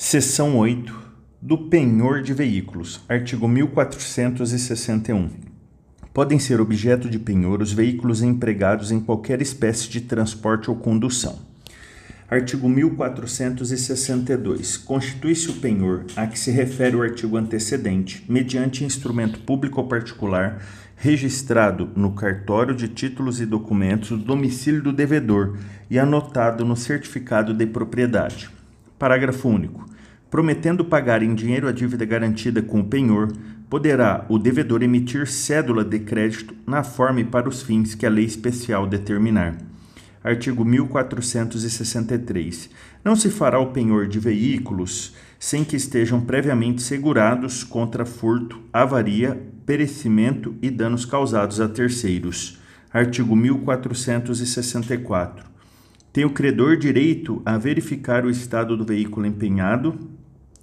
Seção 8 do penhor de veículos, artigo 1461. Podem ser objeto de penhor os veículos empregados em qualquer espécie de transporte ou condução. Artigo 1462. Constitui-se o penhor a que se refere o artigo antecedente, mediante instrumento público ou particular, registrado no cartório de títulos e documentos do domicílio do devedor e anotado no certificado de propriedade. Parágrafo único. Prometendo pagar em dinheiro a dívida garantida com o penhor, poderá o devedor emitir cédula de crédito na forma e para os fins que a lei especial determinar. Artigo 1463. Não se fará o penhor de veículos sem que estejam previamente segurados contra furto, avaria, perecimento e danos causados a terceiros. Artigo 1464. Tem o credor direito a verificar o estado do veículo empenhado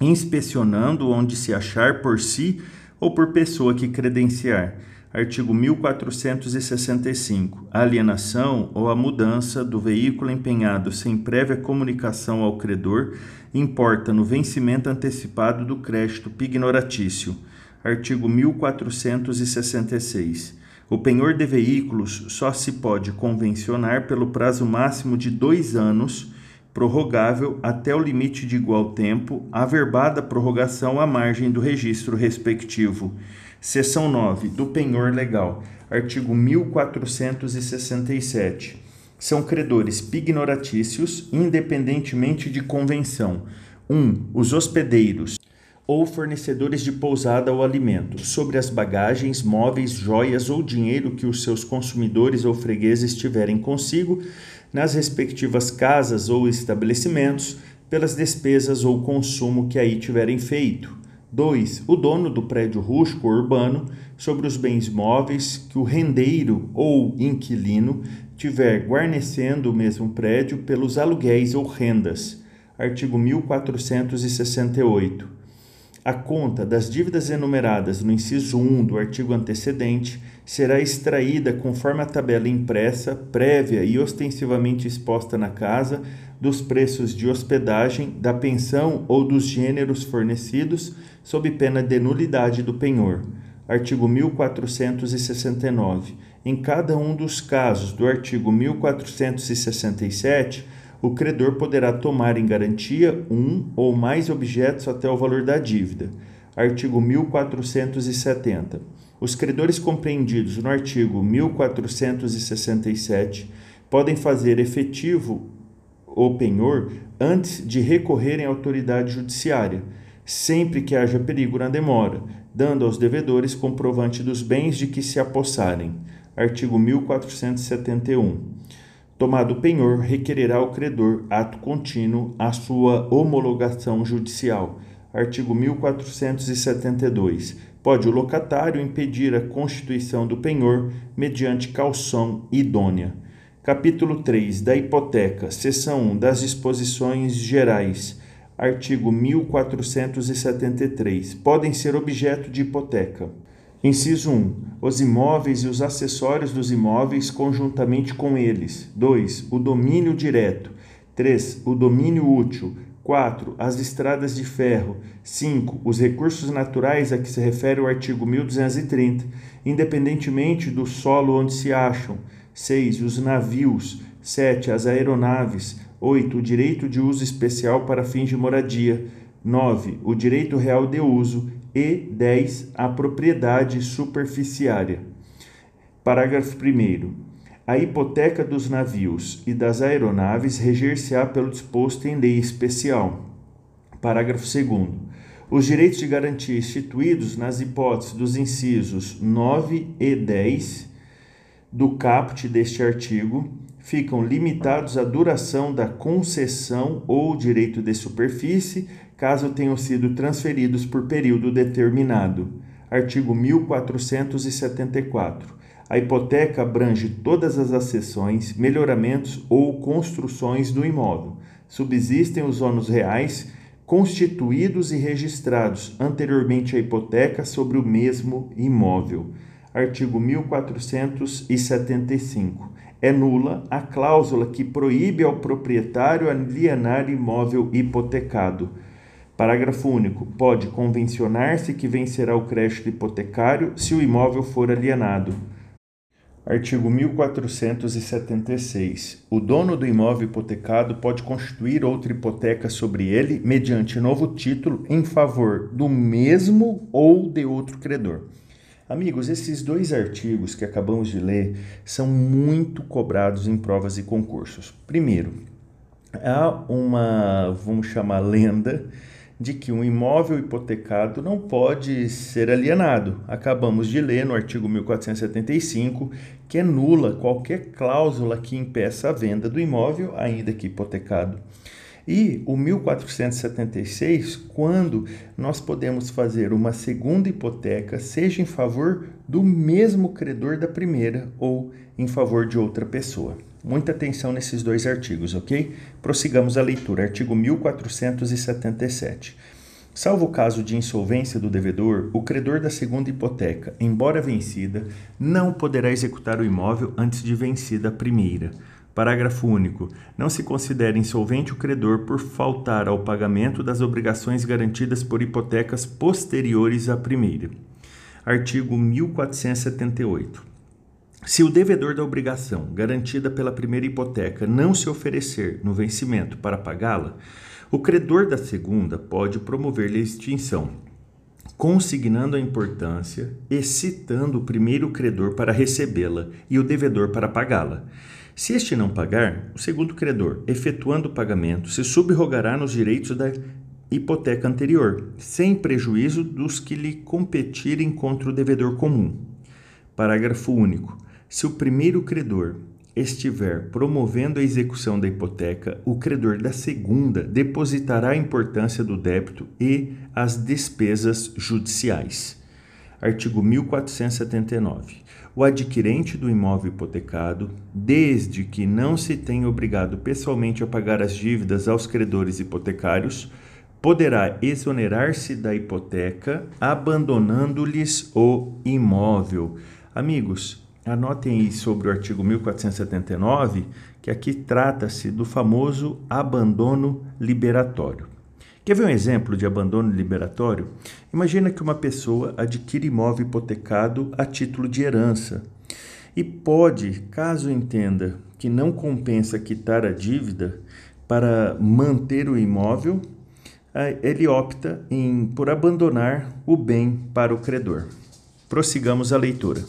inspecionando onde se achar por si ou por pessoa que credenciar. Artigo 1465. A alienação ou a mudança do veículo empenhado sem prévia comunicação ao credor importa no vencimento antecipado do crédito pignoratício. Artigo 1466. O penhor de veículos só se pode convencionar pelo prazo máximo de dois anos prorrogável até o limite de igual tempo, averbada prorrogação à margem do registro respectivo. Seção 9 do penhor legal. Artigo 1467. São credores pignoratícios, independentemente de convenção. 1. Um, os hospedeiros ou fornecedores de pousada ou alimento, sobre as bagagens, móveis, joias ou dinheiro que os seus consumidores ou fregueses tiverem consigo, nas respectivas casas ou estabelecimentos pelas despesas ou consumo que aí tiverem feito. 2. O dono do prédio rústico ou urbano sobre os bens móveis que o rendeiro ou inquilino tiver guarnecendo o mesmo prédio pelos aluguéis ou rendas. Artigo 1468 a conta das dívidas enumeradas no inciso 1 do artigo antecedente será extraída conforme a tabela impressa, prévia e ostensivamente exposta na casa, dos preços de hospedagem, da pensão ou dos gêneros fornecidos, sob pena de nulidade do penhor. Artigo 1469. Em cada um dos casos do artigo 1467, o credor poderá tomar em garantia um ou mais objetos até o valor da dívida. Artigo 1470. Os credores compreendidos no artigo 1467 podem fazer efetivo o penhor antes de recorrerem à autoridade judiciária, sempre que haja perigo na demora, dando aos devedores comprovante dos bens de que se apossarem. Artigo 1471. Tomado penhor, requererá o credor, ato contínuo, a sua homologação judicial. Artigo 1472. Pode o locatário impedir a constituição do penhor mediante calção idônea. Capítulo 3 da hipoteca, seção 1 das disposições gerais. Artigo 1473. Podem ser objeto de hipoteca. Inciso 1. Os imóveis e os acessórios dos imóveis conjuntamente com eles. 2. O domínio direto. 3. O domínio útil. 4. As estradas de ferro. 5. Os recursos naturais a que se refere o artigo 1230, independentemente do solo onde se acham. 6. Os navios. 7. As aeronaves. 8. O direito de uso especial para fins de moradia. 9. O direito real de uso e 10. A propriedade superficiária. Parágrafo 1. A hipoteca dos navios e das aeronaves reger-se-á pelo disposto em lei especial. Parágrafo 2. Os direitos de garantia instituídos nas hipóteses dos incisos 9 e 10 do caput deste artigo ficam limitados à duração da concessão ou direito de superfície caso tenham sido transferidos por período determinado. Artigo 1474. A hipoteca abrange todas as acessões, melhoramentos ou construções do imóvel. Subsistem os ônus reais constituídos e registrados anteriormente à hipoteca sobre o mesmo imóvel. Artigo 1475. É nula a cláusula que proíbe ao proprietário alienar imóvel hipotecado. Parágrafo único. Pode convencionar-se que vencerá o crédito hipotecário se o imóvel for alienado. Artigo 1476. O dono do imóvel hipotecado pode constituir outra hipoteca sobre ele mediante novo título em favor do mesmo ou de outro credor. Amigos, esses dois artigos que acabamos de ler são muito cobrados em provas e concursos. Primeiro, há uma, vamos chamar, lenda de que um imóvel hipotecado não pode ser alienado. Acabamos de ler no artigo 1475 que é nula qualquer cláusula que impeça a venda do imóvel, ainda que hipotecado. E o 1476, quando nós podemos fazer uma segunda hipoteca, seja em favor do mesmo credor da primeira ou em favor de outra pessoa. Muita atenção nesses dois artigos, ok? Prossigamos a leitura. Artigo 1477. Salvo o caso de insolvência do devedor, o credor da segunda hipoteca, embora vencida, não poderá executar o imóvel antes de vencida a primeira. Parágrafo único. Não se considera insolvente o credor por faltar ao pagamento das obrigações garantidas por hipotecas posteriores à primeira. Artigo 1478. Se o devedor da obrigação garantida pela primeira hipoteca não se oferecer no vencimento para pagá-la, o credor da segunda pode promover-lhe a extinção, consignando a importância e citando o primeiro credor para recebê-la e o devedor para pagá-la. Se este não pagar, o segundo credor, efetuando o pagamento, se subrogará nos direitos da hipoteca anterior, sem prejuízo dos que lhe competirem contra o devedor comum. Parágrafo único. Se o primeiro credor estiver promovendo a execução da hipoteca, o credor da segunda depositará a importância do débito e as despesas judiciais. Artigo 1479. O adquirente do imóvel hipotecado, desde que não se tenha obrigado pessoalmente a pagar as dívidas aos credores hipotecários, poderá exonerar-se da hipoteca abandonando-lhes o imóvel. Amigos, Anotem aí sobre o artigo 1479, que aqui trata-se do famoso abandono liberatório. Quer ver um exemplo de abandono liberatório? Imagina que uma pessoa adquire imóvel hipotecado a título de herança e pode, caso entenda que não compensa quitar a dívida para manter o imóvel, ele opta em, por abandonar o bem para o credor. Prossigamos a leitura.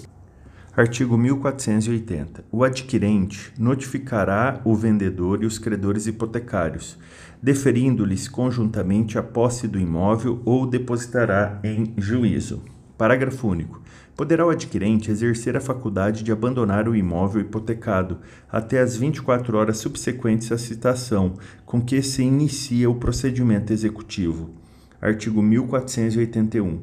Artigo 1480. O adquirente notificará o vendedor e os credores hipotecários, deferindo-lhes conjuntamente a posse do imóvel ou depositará em juízo. Parágrafo único. Poderá o adquirente exercer a faculdade de abandonar o imóvel hipotecado até as 24 horas subsequentes à citação com que se inicia o procedimento executivo. Artigo 1481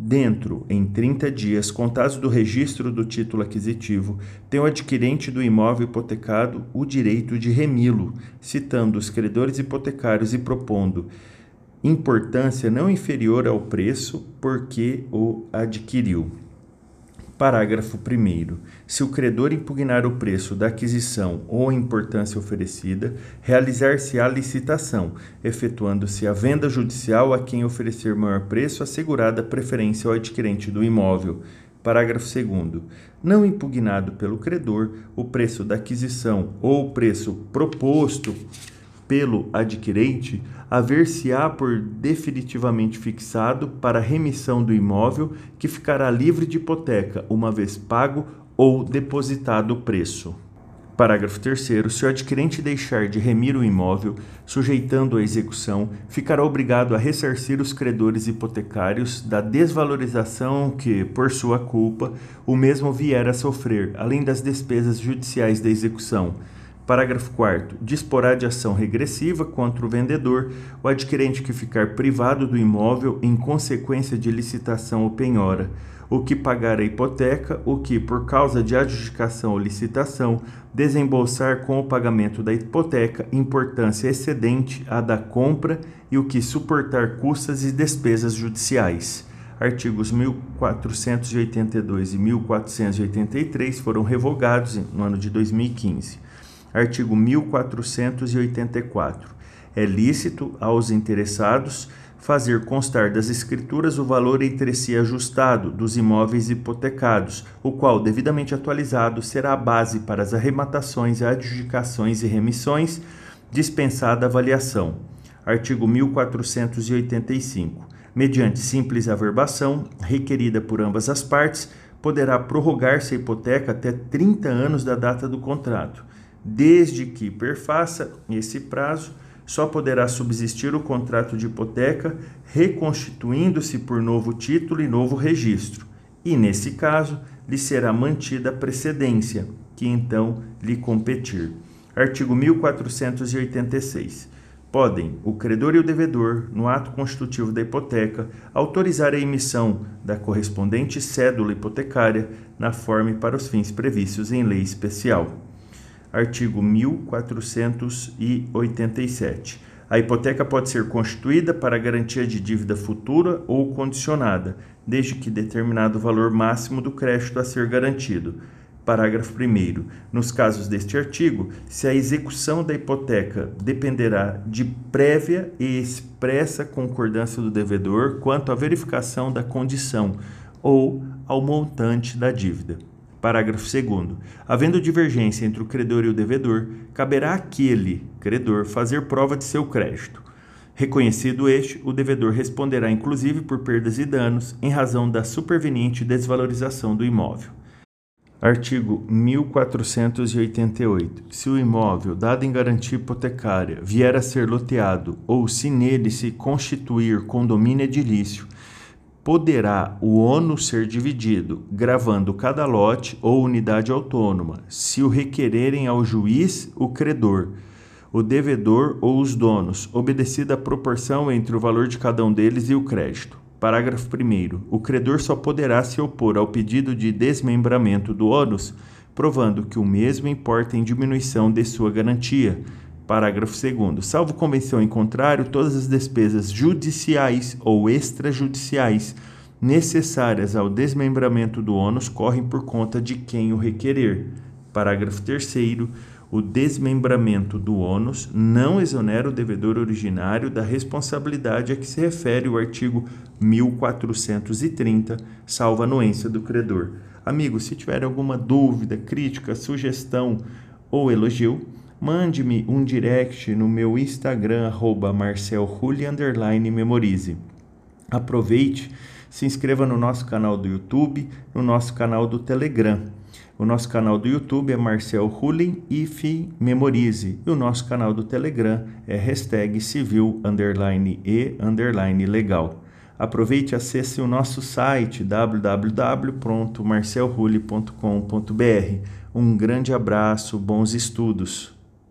Dentro, em 30 dias, contados do registro do título aquisitivo, tem o adquirente do imóvel hipotecado o direito de remilo, citando os credores hipotecários e propondo importância não inferior ao preço porque o adquiriu. Parágrafo 1. Se o credor impugnar o preço da aquisição ou a importância oferecida, realizar-se-á licitação, efetuando-se a venda judicial a quem oferecer maior preço, assegurada preferência ao adquirente do imóvel. Parágrafo 2. Não impugnado pelo credor, o preço da aquisição ou o preço proposto pelo adquirente, haver-se-á por definitivamente fixado para remissão do imóvel, que ficará livre de hipoteca, uma vez pago ou depositado o preço. Parágrafo 3. Se o adquirente deixar de remir o imóvel, sujeitando a execução, ficará obrigado a ressarcir os credores hipotecários da desvalorização que, por sua culpa, o mesmo vier a sofrer, além das despesas judiciais da execução Parágrafo 4. Disporá de ação regressiva contra o vendedor o adquirente que ficar privado do imóvel em consequência de licitação ou penhora, o que pagar a hipoteca, o que, por causa de adjudicação ou licitação, desembolsar com o pagamento da hipoteca importância excedente à da compra e o que suportar custas e despesas judiciais. Artigos 1482 e 1483 foram revogados no ano de 2015. Artigo 1484. É lícito aos interessados fazer constar das escrituras o valor entre si ajustado dos imóveis hipotecados, o qual, devidamente atualizado, será a base para as arrematações, adjudicações e remissões, dispensada avaliação. Artigo 1485. Mediante simples averbação, requerida por ambas as partes, poderá prorrogar-se a hipoteca até 30 anos da data do contrato, desde que perfaça esse prazo só poderá subsistir o contrato de hipoteca reconstituindo-se por novo título e novo registro, e nesse caso lhe será mantida a precedência, que então lhe competir. Artigo 1486. Podem o credor e o devedor, no ato constitutivo da hipoteca, autorizar a emissão da correspondente cédula hipotecária na forma e para os fins previstos em lei especial artigo 1487. A hipoteca pode ser constituída para garantia de dívida futura ou condicionada, desde que determinado valor máximo do crédito a ser garantido. Parágrafo 1. Nos casos deste artigo, se a execução da hipoteca dependerá de prévia e expressa concordância do devedor quanto à verificação da condição ou ao montante da dívida. Parágrafo 2. Havendo divergência entre o credor e o devedor, caberá àquele credor fazer prova de seu crédito. Reconhecido este, o devedor responderá inclusive por perdas e danos em razão da superveniente desvalorização do imóvel. Artigo 1488. Se o imóvel, dado em garantia hipotecária, vier a ser loteado ou se nele se constituir condomínio edilício, poderá o ônus ser dividido, gravando cada lote ou unidade autônoma, se o requererem ao juiz o credor, o devedor ou os donos, obedecida a proporção entre o valor de cada um deles e o crédito. Parágrafo 1. O credor só poderá se opor ao pedido de desmembramento do ônus, provando que o mesmo importa em diminuição de sua garantia, Parágrafo 2. Salvo convenção em contrário, todas as despesas judiciais ou extrajudiciais necessárias ao desmembramento do ônus correm por conta de quem o requerer. Parágrafo 3. O desmembramento do ônus não exonera o devedor originário da responsabilidade a que se refere o artigo 1430, salvo anuência do credor. Amigo, se tiver alguma dúvida, crítica, sugestão ou elogio, mande-me um direct no meu Instagram, marcelrulli_memorize. Aproveite, se inscreva no nosso canal do YouTube, no nosso canal do Telegram. O nosso canal do YouTube é Marcel Hulin if Memorize. E o nosso canal do Telegram é hashtag civil underline e underline legal. Aproveite e acesse o nosso site www.marcelrulli.com.br. Um grande abraço, bons estudos!